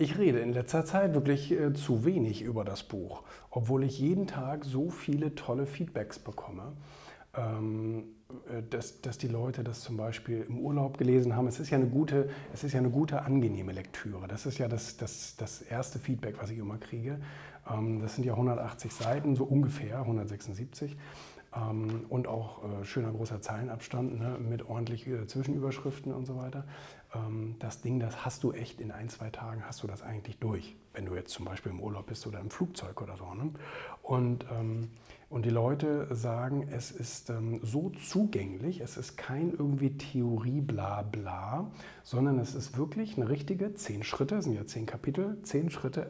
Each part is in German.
Ich rede in letzter Zeit wirklich äh, zu wenig über das Buch, obwohl ich jeden Tag so viele tolle Feedbacks bekomme. Ähm, äh, dass, dass die Leute das zum Beispiel im Urlaub gelesen haben. Es ist ja eine gute, es ist ja eine gute, angenehme Lektüre. Das ist ja das, das, das erste Feedback, was ich immer kriege. Ähm, das sind ja 180 Seiten, so ungefähr 176. Ähm, und auch äh, schöner großer Zeilenabstand ne, mit ordentlich äh, Zwischenüberschriften und so weiter. Ähm, das Ding, das hast du echt in ein, zwei Tagen hast du das eigentlich durch, wenn du jetzt zum Beispiel im Urlaub bist oder im Flugzeug oder so. Ne? Und, ähm, und die Leute sagen, es ist ähm, so zugänglich, es ist kein irgendwie Theorie bla bla, sondern es ist wirklich eine richtige zehn Schritte, sind ja zehn Kapitel, zehn Schritte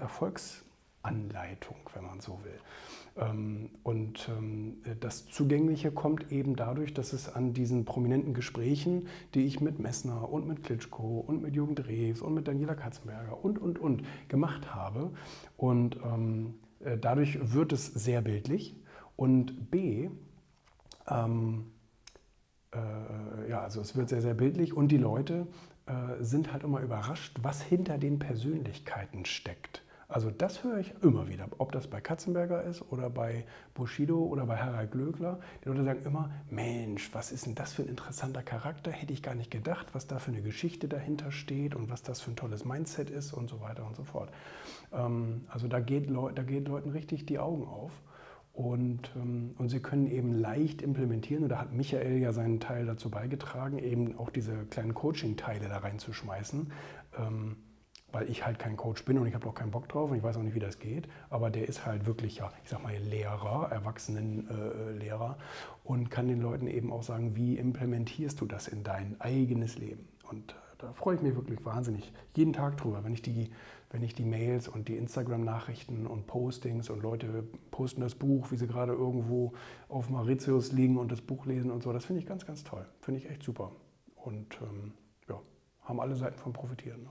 Erfolgsanleitung, wenn man so will. Ähm, und ähm, das Zugängliche kommt eben dadurch, dass es an diesen prominenten Gesprächen, die ich mit Messner und mit Klitschko und mit Jürgen Drews und mit Daniela Katzenberger und, und, und gemacht habe. Und ähm, äh, dadurch wird es sehr bildlich. Und B, ähm, äh, ja, also es wird sehr, sehr bildlich und die Leute äh, sind halt immer überrascht, was hinter den Persönlichkeiten steckt. Also das höre ich immer wieder, ob das bei Katzenberger ist oder bei Bushido oder bei Harald Glöckler. Die Leute sagen immer, Mensch, was ist denn das für ein interessanter Charakter? Hätte ich gar nicht gedacht, was da für eine Geschichte dahinter steht und was das für ein tolles Mindset ist und so weiter und so fort. Ähm, also da geht, da geht Leuten richtig die Augen auf. Und, ähm, und sie können eben leicht implementieren, und da hat Michael ja seinen Teil dazu beigetragen, eben auch diese kleinen Coaching-Teile da reinzuschmeißen. Weil ich halt kein Coach bin und ich habe auch keinen Bock drauf und ich weiß auch nicht, wie das geht. Aber der ist halt wirklich, ja, ich sag mal, Lehrer, Erwachsenenlehrer äh, und kann den Leuten eben auch sagen, wie implementierst du das in dein eigenes Leben. Und äh, da freue ich mich wirklich wahnsinnig jeden Tag drüber, wenn ich die, wenn ich die Mails und die Instagram-Nachrichten und Postings und Leute posten das Buch, wie sie gerade irgendwo auf Mauritius liegen und das Buch lesen und so. Das finde ich ganz, ganz toll. Finde ich echt super. Und ähm, ja, haben alle Seiten von profitieren. Ne?